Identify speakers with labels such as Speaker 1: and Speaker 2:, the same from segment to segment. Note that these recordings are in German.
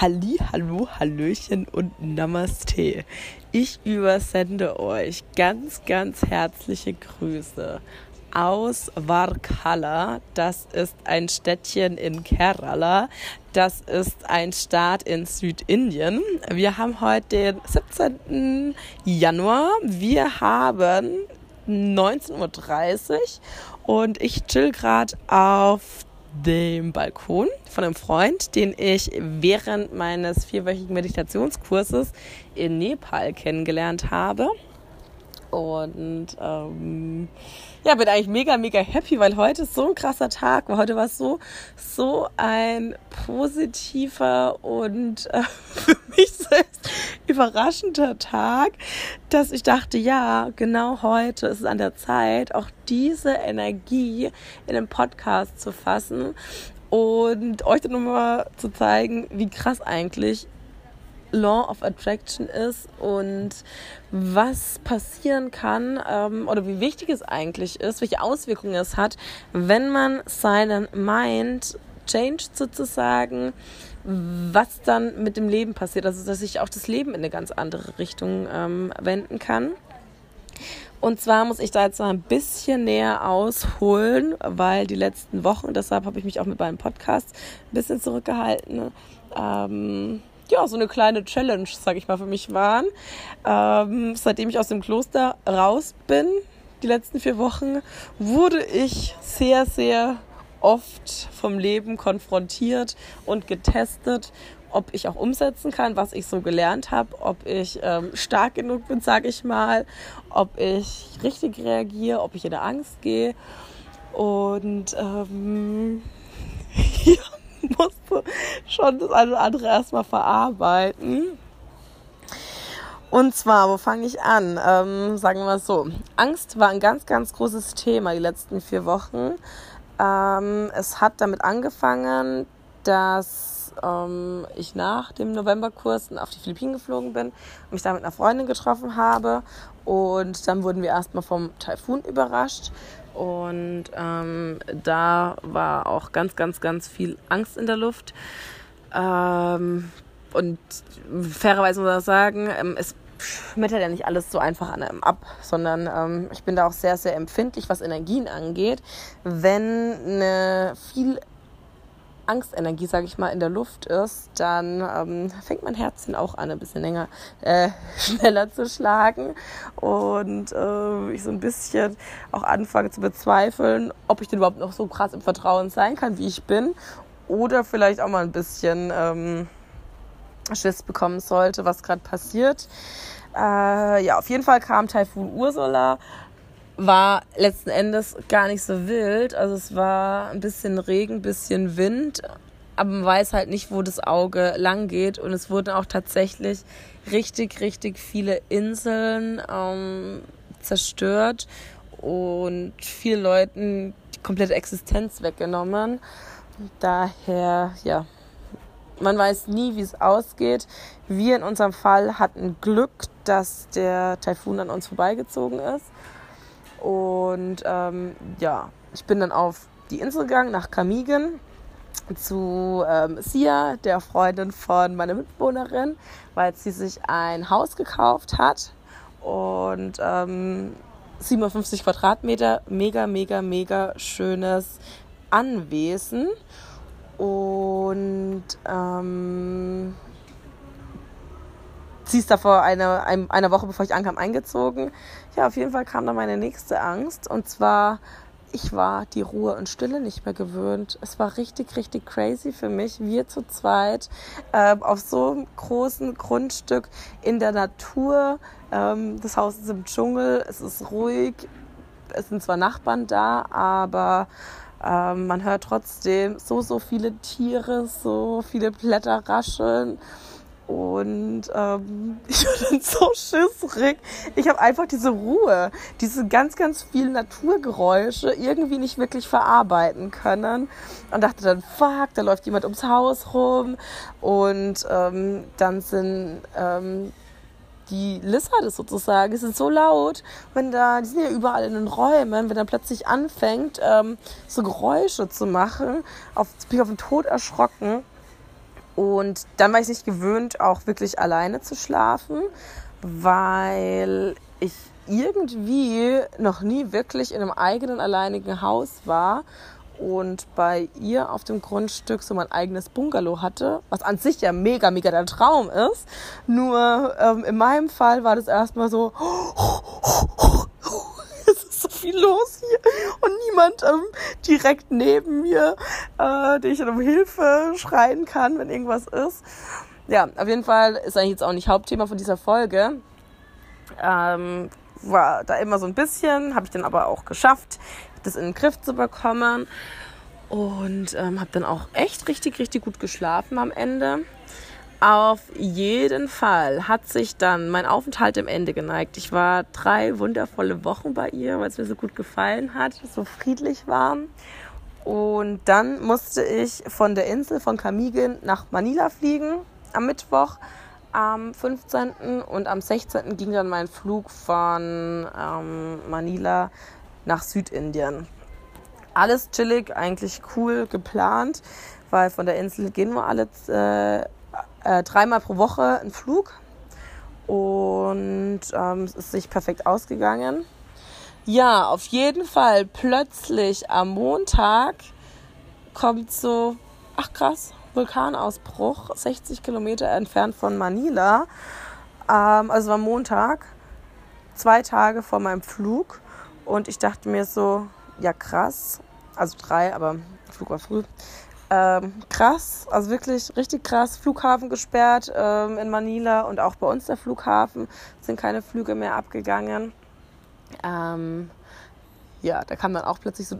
Speaker 1: Halli, hallo, hallöchen und Namaste. Ich übersende euch ganz, ganz herzliche Grüße aus Varkala. Das ist ein Städtchen in Kerala. Das ist ein Staat in Südindien. Wir haben heute den 17. Januar. Wir haben 19.30 Uhr und ich chill gerade auf dem Balkon von einem Freund, den ich während meines vierwöchigen Meditationskurses in Nepal kennengelernt habe. Und ähm, ja, bin eigentlich mega, mega happy, weil heute ist so ein krasser Tag. Heute war es so, so ein positiver und äh, für mich selbst überraschender Tag, dass ich dachte, ja, genau heute ist es an der Zeit, auch diese Energie in einem Podcast zu fassen und euch dann nochmal zu zeigen, wie krass eigentlich Law of Attraction ist und was passieren kann ähm, oder wie wichtig es eigentlich ist, welche Auswirkungen es hat, wenn man seinen Mind changed sozusagen, was dann mit dem Leben passiert. Also dass sich auch das Leben in eine ganz andere Richtung ähm, wenden kann. Und zwar muss ich da jetzt mal ein bisschen näher ausholen, weil die letzten Wochen, deshalb habe ich mich auch mit meinem Podcast ein bisschen zurückgehalten, ähm, ja, so eine kleine Challenge, sag ich mal, für mich waren. Ähm, seitdem ich aus dem Kloster raus bin, die letzten vier Wochen, wurde ich sehr, sehr oft vom Leben konfrontiert und getestet, ob ich auch umsetzen kann, was ich so gelernt habe, ob ich ähm, stark genug bin, sag ich mal, ob ich richtig reagiere, ob ich in der Angst gehe. Und ähm, ja, musste schon das eine oder andere erstmal verarbeiten. Und zwar, wo fange ich an? Ähm, sagen wir mal so. Angst war ein ganz, ganz großes Thema die letzten vier Wochen. Ähm, es hat damit angefangen, dass ähm, ich nach dem Novemberkurs auf die Philippinen geflogen bin und mich da mit einer Freundin getroffen habe. Und dann wurden wir erstmal vom Taifun überrascht. Und ähm, da war auch ganz, ganz, ganz viel Angst in der Luft. Ähm, und fairerweise muss ich sagen, ähm, es schmettert ja nicht alles so einfach an einem ab, sondern ähm, ich bin da auch sehr, sehr empfindlich, was Energien angeht. Wenn eine viel Angstenergie, sage ich mal, in der Luft ist, dann ähm, fängt mein Herzchen auch an, ein bisschen länger, äh, schneller zu schlagen. Und äh, ich so ein bisschen auch anfange zu bezweifeln, ob ich denn überhaupt noch so krass im Vertrauen sein kann, wie ich bin. Oder vielleicht auch mal ein bisschen ähm, Schiss bekommen sollte, was gerade passiert. Äh, ja, auf jeden Fall kam Taifun Ursula war letzten Endes gar nicht so wild. Also es war ein bisschen Regen, ein bisschen Wind, aber man weiß halt nicht, wo das Auge lang geht. Und es wurden auch tatsächlich richtig, richtig viele Inseln ähm, zerstört und vielen Leuten die komplette Existenz weggenommen. Daher, ja, man weiß nie, wie es ausgeht. Wir in unserem Fall hatten Glück, dass der Taifun an uns vorbeigezogen ist. Und ähm, ja, ich bin dann auf die Insel gegangen, nach Kamigen, zu ähm, Sia, der Freundin von meiner Mitbewohnerin, weil sie sich ein Haus gekauft hat. Und ähm, 57 Quadratmeter, mega, mega, mega schönes Anwesen. Und ähm, sie ist da vor einer, einer Woche, bevor ich ankam, eingezogen. Ja, auf jeden Fall kam dann meine nächste Angst. Und zwar, ich war die Ruhe und Stille nicht mehr gewöhnt. Es war richtig, richtig crazy für mich. Wir zu zweit äh, auf so einem großen Grundstück in der Natur. Ähm, das Haus ist im Dschungel, es ist ruhig. Es sind zwar Nachbarn da, aber ähm, man hört trotzdem so, so viele Tiere, so viele Blätter rascheln. Und ähm, ich war dann so schissrig. Ich habe einfach diese Ruhe, diese ganz, ganz vielen Naturgeräusche irgendwie nicht wirklich verarbeiten können. Und dachte dann, fuck, da läuft jemand ums Haus rum. Und ähm, dann sind ähm, die Lizarde sozusagen, die sind so laut, wenn da, die sind ja überall in den Räumen, wenn er plötzlich anfängt, ähm, so Geräusche zu machen, auf, bin ich auf den Tod erschrocken. Und dann war ich nicht gewöhnt, auch wirklich alleine zu schlafen, weil ich irgendwie noch nie wirklich in einem eigenen alleinigen Haus war und bei ihr auf dem Grundstück so mein eigenes Bungalow hatte, was an sich ja mega, mega der Traum ist. Nur ähm, in meinem Fall war das erstmal so, viel los hier und niemand ähm, direkt neben mir, äh, den ich um Hilfe schreien kann, wenn irgendwas ist. Ja, auf jeden Fall ist eigentlich jetzt auch nicht Hauptthema von dieser Folge. Ähm, war da immer so ein bisschen, habe ich dann aber auch geschafft, das in den Griff zu bekommen. Und ähm, habe dann auch echt richtig, richtig gut geschlafen am Ende. Auf jeden Fall hat sich dann mein Aufenthalt im Ende geneigt. Ich war drei wundervolle Wochen bei ihr, weil es mir so gut gefallen hat, so friedlich war. Und dann musste ich von der Insel von Kamigen nach Manila fliegen am Mittwoch am 15. und am 16. ging dann mein Flug von ähm, Manila nach Südindien. Alles chillig, eigentlich cool geplant, weil von der Insel gehen wir alle äh, äh, dreimal pro Woche einen Flug und ähm, es ist sich perfekt ausgegangen. Ja, auf jeden Fall plötzlich am Montag kommt so, ach krass, Vulkanausbruch, 60 Kilometer entfernt von Manila. Ähm, also war Montag, zwei Tage vor meinem Flug. Und ich dachte mir so, ja krass, also drei, aber der Flug war früh. Ähm, krass, also wirklich richtig krass. Flughafen gesperrt ähm, in Manila und auch bei uns der Flughafen sind keine Flüge mehr abgegangen. Ähm, ja, da kam dann auch plötzlich so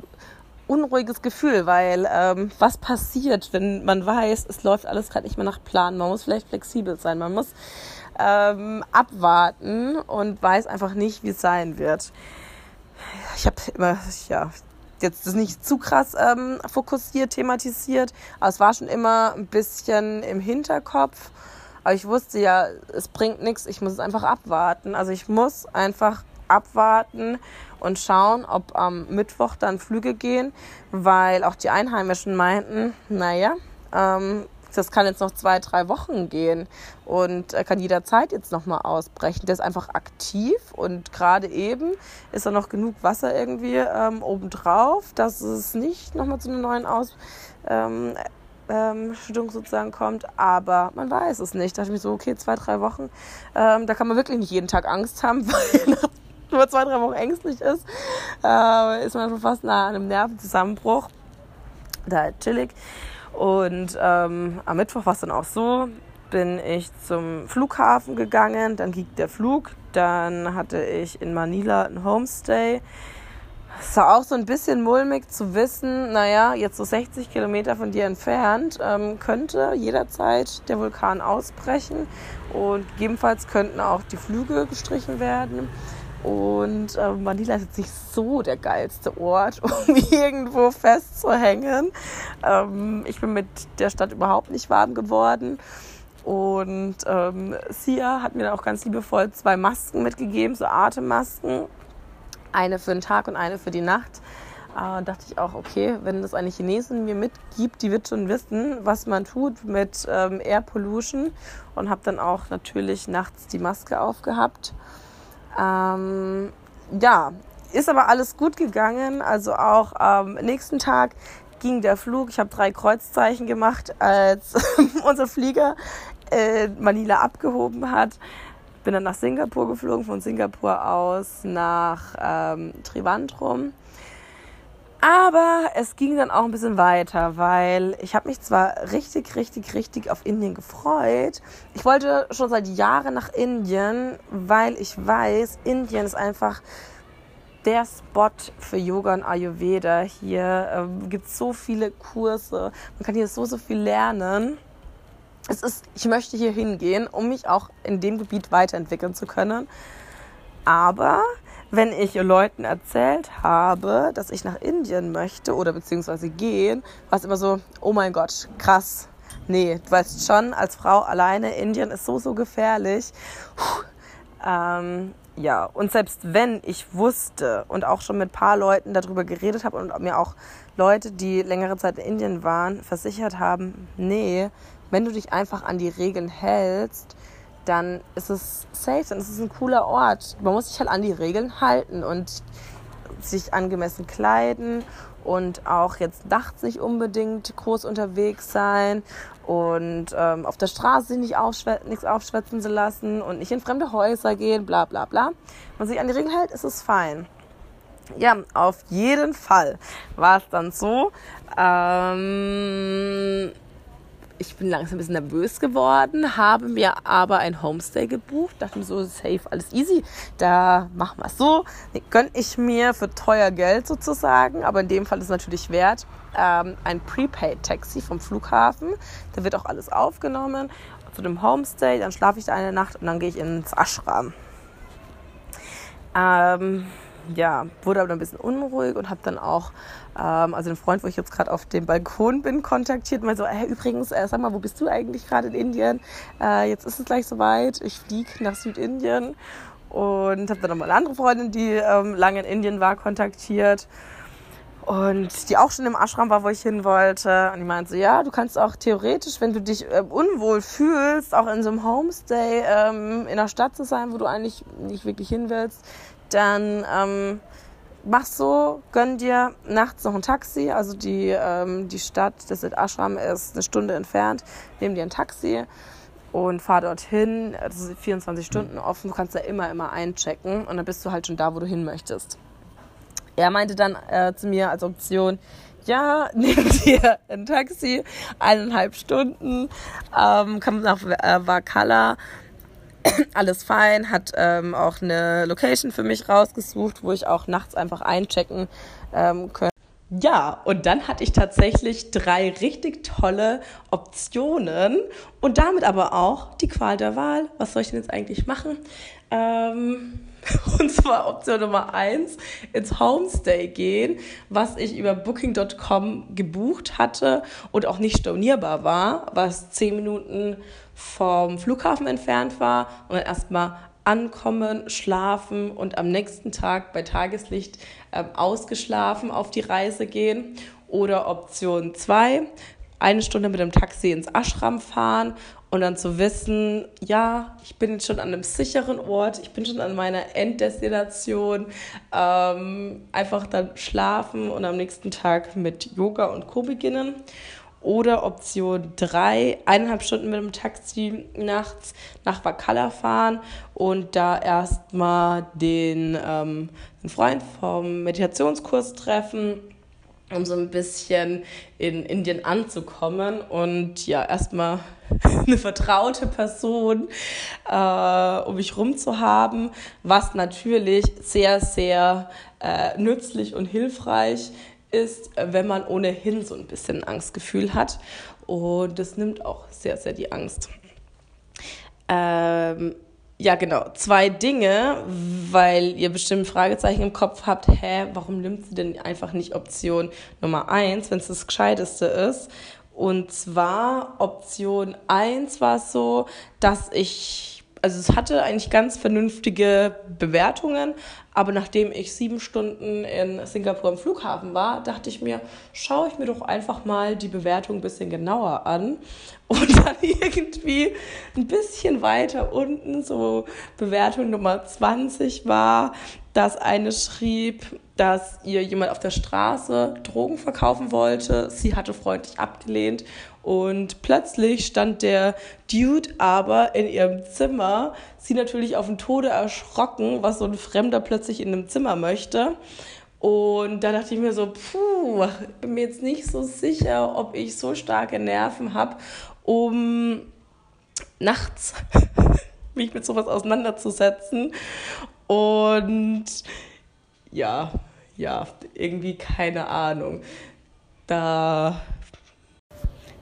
Speaker 1: unruhiges Gefühl, weil ähm, was passiert, wenn man weiß, es läuft alles gerade nicht mehr nach Plan. Man muss vielleicht flexibel sein, man muss ähm, abwarten und weiß einfach nicht, wie es sein wird. Ich habe immer, ja, jetzt das nicht zu krass ähm, fokussiert, thematisiert, aber es war schon immer ein bisschen im Hinterkopf. Aber ich wusste ja, es bringt nichts, ich muss es einfach abwarten. Also ich muss einfach abwarten und schauen, ob am Mittwoch dann Flüge gehen, weil auch die Einheimischen meinten, naja, ähm, das kann jetzt noch zwei, drei Wochen gehen und er kann jederzeit jetzt nochmal ausbrechen. Der ist einfach aktiv und gerade eben ist da noch genug Wasser irgendwie ähm, obendrauf, dass es nicht nochmal zu einer neuen Aus ähm, ähm, sozusagen kommt, aber man weiß es nicht. Da dachte ich mir so, okay, zwei, drei Wochen, ähm, da kann man wirklich nicht jeden Tag Angst haben, weil nach zwei, drei Wochen ängstlich ist, äh, ist man schon fast nah an einem Nervenzusammenbruch. Da chillig. Und ähm, am Mittwoch war es dann auch so, bin ich zum Flughafen gegangen, dann ging der Flug, dann hatte ich in Manila ein Homestay. Es war auch so ein bisschen mulmig zu wissen, naja, jetzt so 60 Kilometer von dir entfernt ähm, könnte jederzeit der Vulkan ausbrechen und gegebenenfalls könnten auch die Flüge gestrichen werden. Und äh, Manila ist jetzt nicht so der geilste Ort, um irgendwo festzuhängen. Ähm, ich bin mit der Stadt überhaupt nicht warm geworden. Und ähm, Sia hat mir dann auch ganz liebevoll zwei Masken mitgegeben, so Atemmasken. Eine für den Tag und eine für die Nacht. Äh, dachte ich auch, okay, wenn das eine Chinesin mir mitgibt, die wird schon wissen, was man tut mit ähm, Air Pollution. Und habe dann auch natürlich nachts die Maske aufgehabt. Ähm, ja, ist aber alles gut gegangen. Also auch am nächsten Tag ging der Flug. Ich habe drei Kreuzzeichen gemacht, als unser Flieger äh, Manila abgehoben hat. Bin dann nach Singapur geflogen, von Singapur aus nach ähm, Trivandrum. Aber es ging dann auch ein bisschen weiter, weil ich habe mich zwar richtig, richtig, richtig auf Indien gefreut. Ich wollte schon seit Jahren nach Indien, weil ich weiß, Indien ist einfach der Spot für Yoga und Ayurveda. Hier ähm, gibt es so viele Kurse, man kann hier so, so viel lernen. Es ist, ich möchte hier hingehen, um mich auch in dem Gebiet weiterentwickeln zu können. Aber wenn ich Leuten erzählt habe, dass ich nach Indien möchte oder beziehungsweise gehen, war es immer so, oh mein Gott, krass. Nee, du weißt schon, als Frau alleine, Indien ist so, so gefährlich. Ähm, ja, und selbst wenn ich wusste und auch schon mit ein paar Leuten darüber geredet habe und mir auch Leute, die längere Zeit in Indien waren, versichert haben, nee, wenn du dich einfach an die Regeln hältst, dann ist es safe, dann ist es ein cooler Ort. Man muss sich halt an die Regeln halten und sich angemessen kleiden und auch jetzt nachts nicht unbedingt groß unterwegs sein und ähm, auf der Straße sich nicht aufschwä nichts aufschwätzen zu lassen und nicht in fremde Häuser gehen, bla bla bla. Wenn man sich an die Regeln hält, ist es fein. Ja, auf jeden Fall war es dann so. Ähm, ich bin langsam ein bisschen nervös geworden, habe mir aber ein Homestay gebucht. Dachte mir so, safe, alles easy. Da machen wir es so. Den gönne ich mir für teuer Geld sozusagen. Aber in dem Fall ist es natürlich wert. Ähm, ein Prepaid-Taxi vom Flughafen. Da wird auch alles aufgenommen. Zu dem Homestay. Dann schlafe ich da eine Nacht und dann gehe ich ins Ashram. Ähm, ja, wurde aber ein bisschen unruhig und habe dann auch, ähm, also den Freund, wo ich jetzt gerade auf dem Balkon bin, kontaktiert. Mal so, hey, übrigens, äh, sag mal, wo bist du eigentlich gerade in Indien? Äh, jetzt ist es gleich soweit. Ich fliege nach Südindien und habe dann nochmal eine andere Freundin, die ähm, lange in Indien war, kontaktiert. Und die auch schon im Ashram war, wo ich hin wollte. Und die meinte so, ja, du kannst auch theoretisch, wenn du dich äh, unwohl fühlst, auch in so einem Homestay ähm, in der Stadt zu sein, wo du eigentlich nicht wirklich hin willst, dann ähm, mach so, gönn dir nachts noch ein Taxi. Also die, ähm, die Stadt, das Ashram, ist eine Stunde entfernt. Nimm dir ein Taxi und fahr dorthin. Das ist 24 Stunden offen. Du kannst da immer, immer einchecken und dann bist du halt schon da, wo du hin möchtest. Er meinte dann äh, zu mir als Option, ja, nimm dir ein Taxi, eineinhalb Stunden, ähm, komm nach äh, alles fein, hat ähm, auch eine Location für mich rausgesucht, wo ich auch nachts einfach einchecken ähm, könnte. Ja, und dann hatte ich tatsächlich drei richtig tolle Optionen und damit aber auch die Qual der Wahl. Was soll ich denn jetzt eigentlich machen? Ähm, und zwar Option Nummer eins ins Homestay gehen, was ich über Booking.com gebucht hatte und auch nicht stornierbar war, was zehn Minuten vom Flughafen entfernt war und dann erstmal ankommen, schlafen und am nächsten Tag bei Tageslicht ähm, ausgeschlafen auf die Reise gehen. Oder Option 2, eine Stunde mit dem Taxi ins Ashram fahren und dann zu wissen, ja, ich bin jetzt schon an einem sicheren Ort, ich bin schon an meiner Enddestination, ähm, einfach dann schlafen und am nächsten Tag mit Yoga und Co. beginnen. Oder Option 3, eineinhalb Stunden mit dem Taxi nachts nach Vakala fahren und da erstmal den, ähm, den Freund vom Meditationskurs treffen, um so ein bisschen in Indien anzukommen und ja, erstmal eine vertraute Person äh, um mich rum zu haben, was natürlich sehr, sehr äh, nützlich und hilfreich ist, wenn man ohnehin so ein bisschen Angstgefühl hat. Und das nimmt auch sehr, sehr die Angst. Ähm, ja, genau. Zwei Dinge, weil ihr bestimmt Fragezeichen im Kopf habt. Hä, warum nimmt sie denn einfach nicht Option Nummer eins, wenn es das Gescheiteste ist? Und zwar Option eins war so, dass ich also es hatte eigentlich ganz vernünftige Bewertungen, aber nachdem ich sieben Stunden in Singapur am Flughafen war, dachte ich mir, schaue ich mir doch einfach mal die Bewertung ein bisschen genauer an. Und dann irgendwie ein bisschen weiter unten, so Bewertung Nummer 20 war, dass eine schrieb, dass ihr jemand auf der Straße Drogen verkaufen wollte. Sie hatte freundlich abgelehnt und plötzlich stand der Dude aber in ihrem Zimmer, sie natürlich auf den Tode erschrocken, was so ein Fremder plötzlich in einem Zimmer möchte. Und da dachte ich mir so, puh, bin mir jetzt nicht so sicher, ob ich so starke Nerven habe, um nachts mich mit sowas auseinanderzusetzen. Und ja, ja, irgendwie keine Ahnung. Da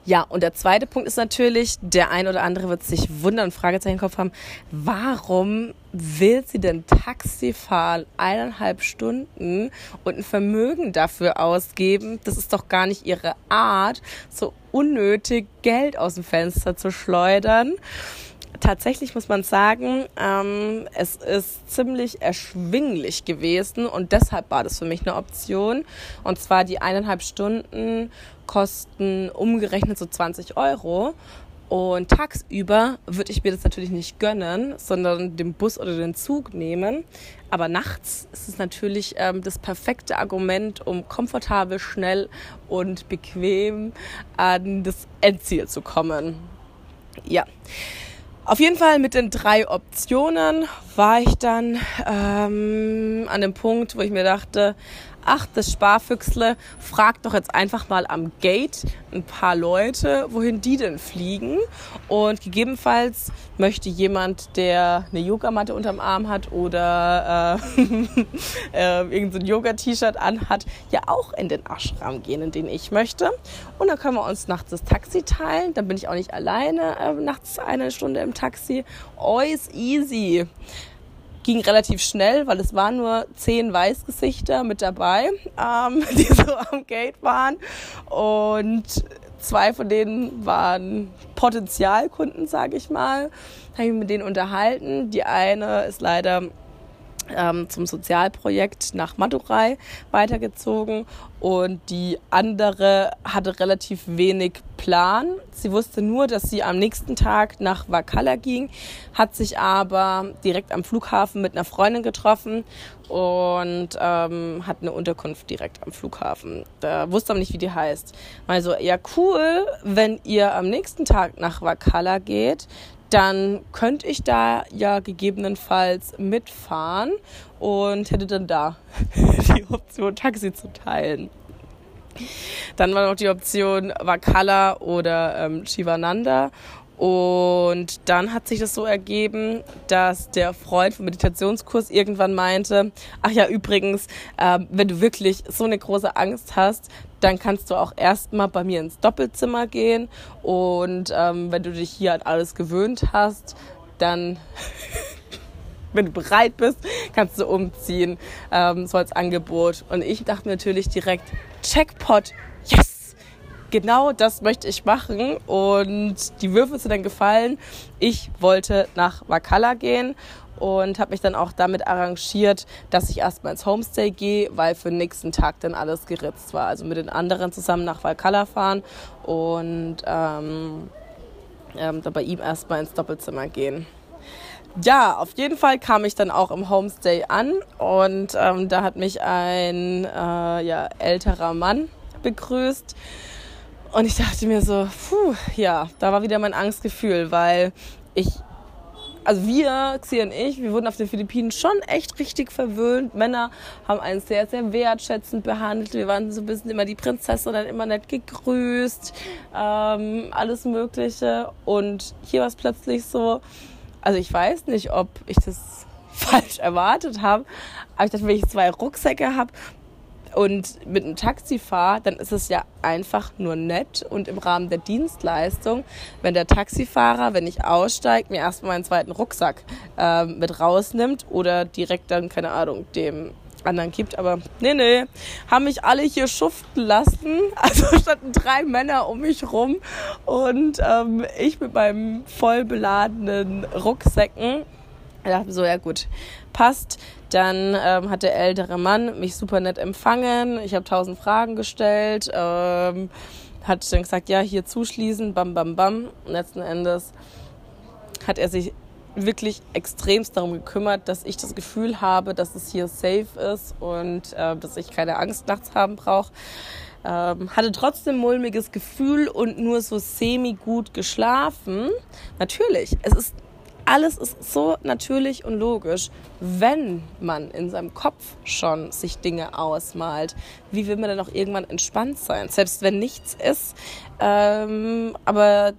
Speaker 1: ja, und der zweite Punkt ist natürlich, der ein oder andere wird sich wundern und Fragezeichen im Kopf haben, warum will sie denn Taxi fahren, eineinhalb Stunden und ein Vermögen dafür ausgeben? Das ist doch gar nicht ihre Art, so unnötig Geld aus dem Fenster zu schleudern tatsächlich muss man sagen, ähm, es ist ziemlich erschwinglich gewesen und deshalb war das für mich eine Option. Und zwar die eineinhalb Stunden kosten umgerechnet so 20 Euro. Und tagsüber würde ich mir das natürlich nicht gönnen, sondern den Bus oder den Zug nehmen. Aber nachts ist es natürlich ähm, das perfekte Argument, um komfortabel, schnell und bequem an das Endziel zu kommen. Ja. Auf jeden Fall mit den drei Optionen war ich dann ähm, an dem Punkt, wo ich mir dachte, ach, das Sparfüchsle, fragt doch jetzt einfach mal am Gate ein paar Leute, wohin die denn fliegen. Und gegebenenfalls möchte jemand, der eine Yogamatte unterm Arm hat oder äh, äh, irgendein Yoga-T-Shirt anhat, ja auch in den Ashram gehen, in den ich möchte. Und dann können wir uns nachts das Taxi teilen. Dann bin ich auch nicht alleine äh, nachts eine Stunde im Taxi. Always easy ging relativ schnell, weil es waren nur zehn Weißgesichter mit dabei, ähm, die so am Gate waren. Und zwei von denen waren Potenzialkunden, sage ich mal. Habe ich mit denen unterhalten. Die eine ist leider ähm, zum Sozialprojekt nach Madurai weitergezogen und die andere hatte relativ wenig Plan. Sie wusste nur, dass sie am nächsten Tag nach Wakala ging, hat sich aber direkt am Flughafen mit einer Freundin getroffen und ähm, hat eine Unterkunft direkt am Flughafen. Da wusste aber nicht, wie die heißt. Also, ja, cool, wenn ihr am nächsten Tag nach Wakala geht, dann könnte ich da ja gegebenenfalls mitfahren und hätte dann da die Option, Taxi zu teilen. Dann war noch die Option Vakala oder ähm, Shivananda. Und dann hat sich das so ergeben, dass der Freund vom Meditationskurs irgendwann meinte, ach ja, übrigens, äh, wenn du wirklich so eine große Angst hast, dann kannst du auch erstmal bei mir ins Doppelzimmer gehen. Und ähm, wenn du dich hier an alles gewöhnt hast, dann, wenn du bereit bist, kannst du umziehen, ähm, so als Angebot. Und ich dachte natürlich direkt, Checkpot! Genau das möchte ich machen und die Würfel sind dann gefallen. Ich wollte nach Wakala gehen und habe mich dann auch damit arrangiert, dass ich erstmal ins Homestay gehe, weil für den nächsten Tag dann alles geritzt war. Also mit den anderen zusammen nach Valkalla fahren und ähm, ähm, dann bei ihm erstmal ins Doppelzimmer gehen. Ja, auf jeden Fall kam ich dann auch im Homestay an und ähm, da hat mich ein äh, ja, älterer Mann begrüßt und ich dachte mir so, puh, ja, da war wieder mein Angstgefühl, weil ich, also wir, Xi und ich, wir wurden auf den Philippinen schon echt richtig verwöhnt. Männer haben einen sehr, sehr wertschätzend behandelt. Wir waren so ein bisschen immer die Prinzessin, dann immer nett gegrüßt, ähm, alles Mögliche. Und hier war es plötzlich so, also ich weiß nicht, ob ich das falsch erwartet habe, aber ich dachte, wenn ich zwei Rucksäcke habe und mit einem Taxi fahre, dann ist es ja einfach nur nett und im Rahmen der Dienstleistung, wenn der Taxifahrer, wenn ich aussteige, mir erstmal meinen zweiten Rucksack äh, mit rausnimmt oder direkt dann, keine Ahnung, dem anderen gibt. Aber nee, nee, haben mich alle hier schuften lassen. Also standen drei Männer um mich rum und ähm, ich mit meinem voll beladenen Rucksäcken. Ich dachte so, ja gut, passt. Dann ähm, hat der ältere Mann mich super nett empfangen. Ich habe tausend Fragen gestellt. Ähm, hat dann gesagt, ja, hier zuschließen, bam, bam, bam. Und letzten Endes hat er sich wirklich extremst darum gekümmert, dass ich das Gefühl habe, dass es hier safe ist und äh, dass ich keine Angst nachts haben brauche. Ähm, hatte trotzdem mulmiges Gefühl und nur so semi gut geschlafen. Natürlich, es ist alles ist so natürlich und logisch, wenn man in seinem Kopf schon sich Dinge ausmalt. Wie will man dann auch irgendwann entspannt sein? Selbst wenn nichts ist, ähm, aber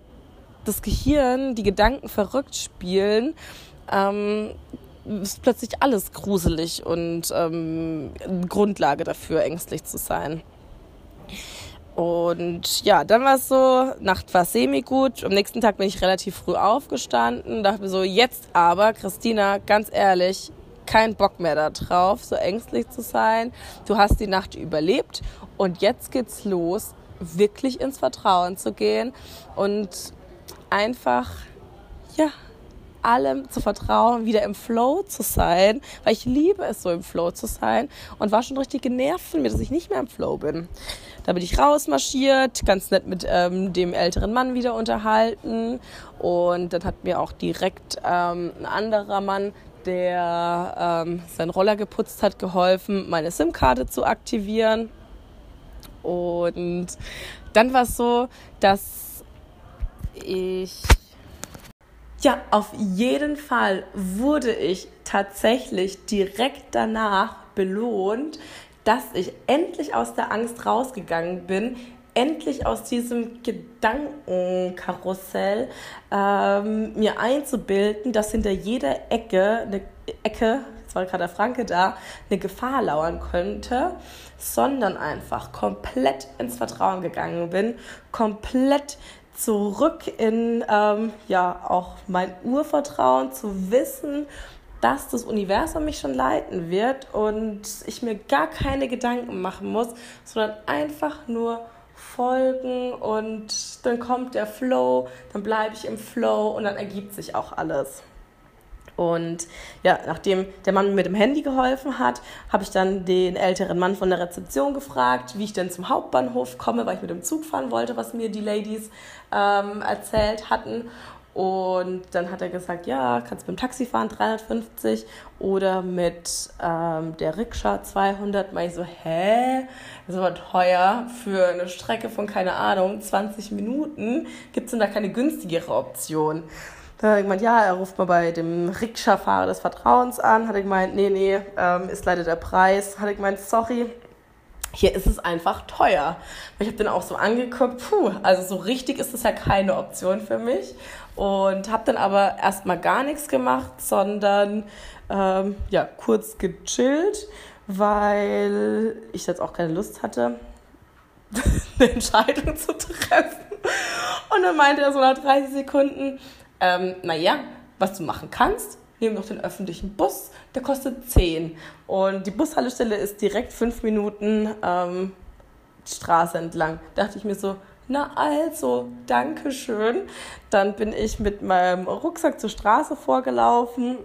Speaker 1: das Gehirn, die Gedanken verrückt spielen, ähm, ist plötzlich alles gruselig und ähm, Grundlage dafür, ängstlich zu sein. Und ja, dann war es so, Nacht war semi gut. Am nächsten Tag bin ich relativ früh aufgestanden, dachte mir so, jetzt aber, Christina, ganz ehrlich, kein Bock mehr da drauf, so ängstlich zu sein. Du hast die Nacht überlebt und jetzt geht's los, wirklich ins Vertrauen zu gehen und einfach, ja, allem zu vertrauen, wieder im Flow zu sein, weil ich liebe es so im Flow zu sein und war schon richtig genervt von mir, dass ich nicht mehr im Flow bin. Da bin ich rausmarschiert, ganz nett mit ähm, dem älteren Mann wieder unterhalten und dann hat mir auch direkt ähm, ein anderer Mann der ähm, seinen Roller geputzt hat, geholfen, meine SIM-Karte zu aktivieren. Und dann war es so, dass ich ja, auf jeden Fall wurde ich tatsächlich direkt danach belohnt, dass ich endlich aus der Angst rausgegangen bin, endlich aus diesem Gedankenkarussell ähm, mir einzubilden, dass hinter jeder Ecke eine Ecke, jetzt war gerade der Franke da, eine Gefahr lauern könnte, sondern einfach komplett ins Vertrauen gegangen bin, komplett zurück in ähm, ja auch mein Urvertrauen zu wissen, dass das Universum mich schon leiten wird und ich mir gar keine Gedanken machen muss, sondern einfach nur folgen und dann kommt der Flow, dann bleibe ich im Flow und dann ergibt sich auch alles. Und ja, nachdem der Mann mir mit dem Handy geholfen hat, habe ich dann den älteren Mann von der Rezeption gefragt, wie ich denn zum Hauptbahnhof komme, weil ich mit dem Zug fahren wollte, was mir die Ladies ähm, erzählt hatten. Und dann hat er gesagt, ja, kannst mit dem Taxi fahren, 350 oder mit ähm, der Rikscha 200. Mal ich so, hä? Das ist aber teuer für eine Strecke von, keine Ahnung, 20 Minuten. Gibt es denn da keine günstigere Option? Da hat er gemeint, ja, er ruft mal bei dem Rikscha-Fahrer des Vertrauens an. Hat er gemeint, nee, nee, ähm, ist leider der Preis. Hat er gemeint, sorry, hier ist es einfach teuer. Ich habe dann auch so angeguckt, puh, also so richtig ist das ja keine Option für mich. Und habe dann aber erstmal gar nichts gemacht, sondern ähm, ja, kurz gechillt, weil ich jetzt auch keine Lust hatte, eine Entscheidung zu treffen. Und dann meinte er so nach 30 Sekunden, ähm, naja, was du machen kannst, nimm doch den öffentlichen Bus, der kostet 10. Und die Bushaltestelle ist direkt fünf Minuten ähm, Straße entlang. Da dachte ich mir so, na also, danke schön. Dann bin ich mit meinem Rucksack zur Straße vorgelaufen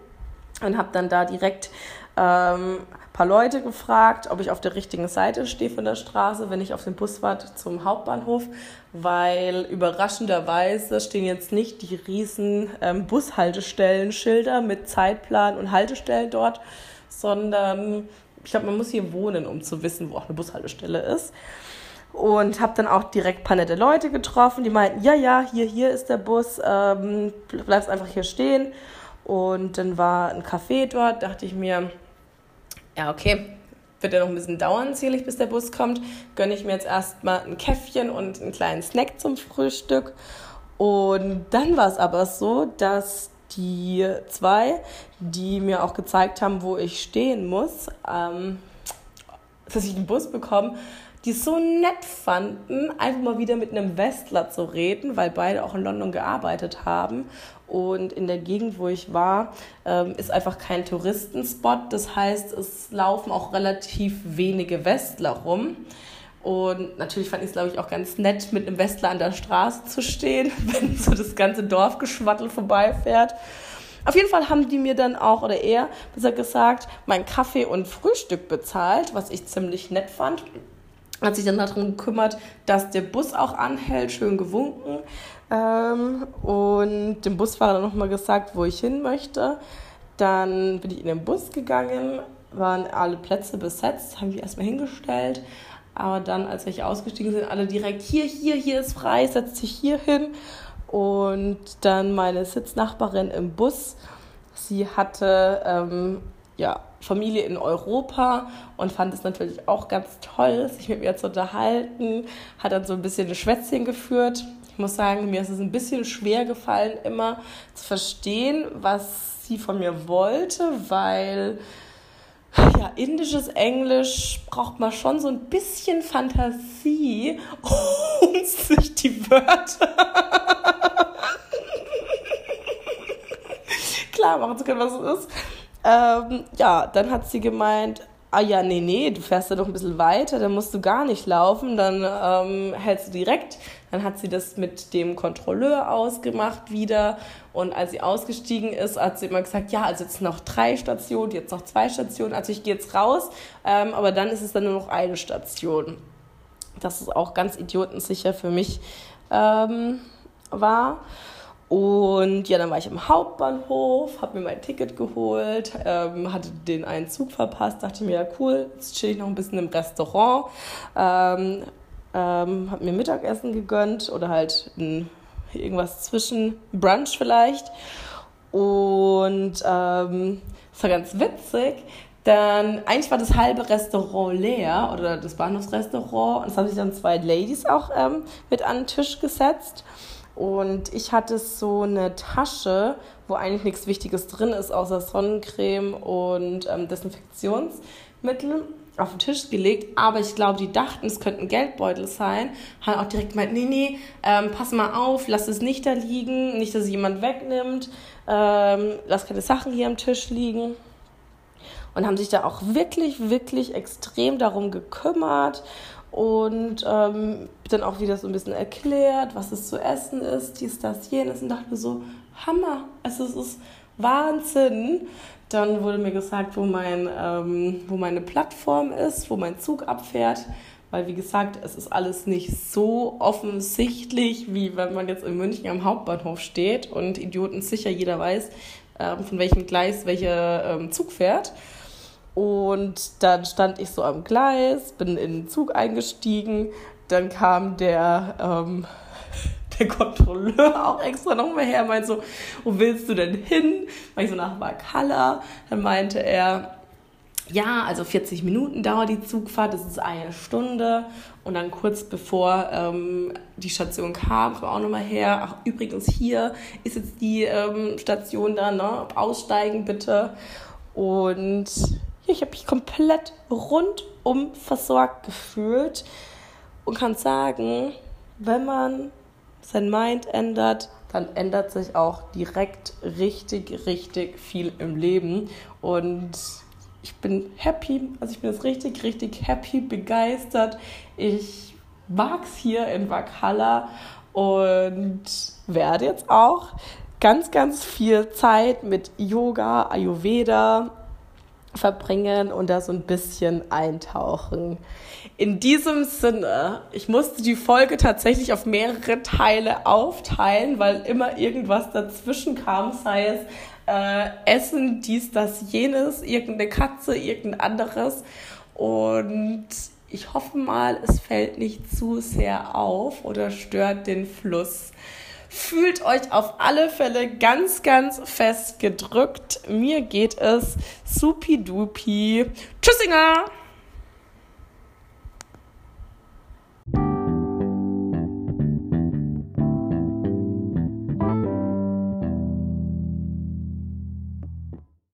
Speaker 1: und habe dann da direkt ähm, paar Leute gefragt, ob ich auf der richtigen Seite stehe von der Straße, wenn ich auf dem Bus warte zum Hauptbahnhof, weil überraschenderweise stehen jetzt nicht die riesen ähm, Bushaltestellen-Schilder mit Zeitplan und Haltestellen dort, sondern ich glaube, man muss hier wohnen, um zu wissen, wo auch eine Bushaltestelle ist. Und habe dann auch direkt paar nette Leute getroffen, die meinten, ja, ja, hier, hier ist der Bus, ähm, bleibst einfach hier stehen. Und dann war ein Café dort, dachte ich mir, ja, okay, wird ja noch ein bisschen dauern, zählig, bis der Bus kommt. Gönne ich mir jetzt erstmal ein Käffchen und einen kleinen Snack zum Frühstück. Und dann war es aber so, dass die zwei, die mir auch gezeigt haben, wo ich stehen muss, ähm, dass ich den Bus bekomme, die so nett fanden, einfach mal wieder mit einem Westler zu reden, weil beide auch in London gearbeitet haben. Und in der Gegend, wo ich war, ähm, ist einfach kein Touristenspot. Das heißt, es laufen auch relativ wenige Westler rum. Und natürlich fand ich es, glaube ich, auch ganz nett, mit einem Westler an der Straße zu stehen, wenn so das ganze Dorfgeschwattel vorbeifährt. Auf jeden Fall haben die mir dann auch, oder er, besser gesagt, mein Kaffee und Frühstück bezahlt, was ich ziemlich nett fand hat sich dann darum gekümmert, dass der Bus auch anhält, schön gewunken. Ähm, und dem Busfahrer nochmal gesagt, wo ich hin möchte. Dann bin ich in den Bus gegangen, waren alle Plätze besetzt, haben die erstmal hingestellt. Aber dann, als wir ausgestiegen sind, alle direkt hier, hier, hier ist frei, setzt sich hier hin. Und dann meine Sitznachbarin im Bus, sie hatte ähm, ja, Familie in Europa und fand es natürlich auch ganz toll, sich mit mir zu unterhalten. Hat dann so ein bisschen ein Schwätzchen geführt. Ich muss sagen, mir ist es ein bisschen schwer gefallen, immer zu verstehen, was sie von mir wollte, weil ja, indisches Englisch braucht man schon so ein bisschen Fantasie, um sich die Wörter klar machen zu können, was es ist. Ähm, ja, dann hat sie gemeint, ah ja, nee, nee, du fährst ja noch ein bisschen weiter, dann musst du gar nicht laufen, dann ähm, hältst du direkt. Dann hat sie das mit dem Kontrolleur ausgemacht wieder. Und als sie ausgestiegen ist, hat sie immer gesagt, ja, also jetzt noch drei Stationen, jetzt noch zwei Stationen. Also ich gehe jetzt raus, ähm, aber dann ist es dann nur noch eine Station. Das ist auch ganz idiotensicher für mich ähm, war. Und ja, dann war ich im Hauptbahnhof, habe mir mein Ticket geholt, ähm, hatte den einen Zug verpasst, dachte mir, ja cool, jetzt chill ich noch ein bisschen im Restaurant, ähm, ähm, habe mir Mittagessen gegönnt oder halt ein, irgendwas zwischen Brunch vielleicht. Und ähm, es war ganz witzig, dann, eigentlich war das halbe Restaurant leer oder das Bahnhofsrestaurant und es haben sich dann zwei Ladies auch ähm, mit an den Tisch gesetzt. Und ich hatte so eine Tasche, wo eigentlich nichts Wichtiges drin ist, außer Sonnencreme und ähm, Desinfektionsmittel auf den Tisch gelegt, aber ich glaube, die dachten, es könnten Geldbeutel sein, haben auch direkt gemeint, nee, nee, ähm, pass mal auf, lass es nicht da liegen, nicht, dass es jemand wegnimmt, ähm, lass keine Sachen hier am Tisch liegen. Und haben sich da auch wirklich, wirklich extrem darum gekümmert und ähm, dann auch wieder so ein bisschen erklärt, was es zu essen ist, dies, das, jenes und dachte mir so, Hammer, also es ist Wahnsinn. Dann wurde mir gesagt, wo, mein, ähm, wo meine Plattform ist, wo mein Zug abfährt, weil wie gesagt, es ist alles nicht so offensichtlich, wie wenn man jetzt in München am Hauptbahnhof steht und Idioten sicher jeder weiß, ähm, von welchem Gleis welcher ähm, Zug fährt. Und dann stand ich so am Gleis, bin in den Zug eingestiegen. Dann kam der, ähm, der Kontrolleur auch extra nochmal her, meinte so, wo willst du denn hin? War ich so nach Valhalla. Dann meinte er, ja, also 40 Minuten dauert die Zugfahrt, das ist eine Stunde. Und dann kurz bevor ähm, die Station kam, kam auch nochmal her. Ach, übrigens, hier ist jetzt die ähm, Station da, ne? Aussteigen bitte. Und ich habe mich komplett rundum versorgt gefühlt und kann sagen, wenn man sein Mind ändert, dann ändert sich auch direkt richtig, richtig viel im Leben. Und ich bin happy, also ich bin jetzt richtig, richtig happy, begeistert. Ich mag's hier in Vakala und werde jetzt auch ganz, ganz viel Zeit mit Yoga, Ayurveda, verbringen und da so ein bisschen eintauchen. In diesem Sinne, ich musste die Folge tatsächlich auf mehrere Teile aufteilen, weil immer irgendwas dazwischen kam, sei es äh, Essen, dies, das, jenes, irgendeine Katze, irgendein anderes. Und ich hoffe mal, es fällt nicht zu sehr auf oder stört den Fluss. Fühlt euch auf alle Fälle ganz, ganz fest gedrückt. Mir geht es supi-dupi. Tschüssinger!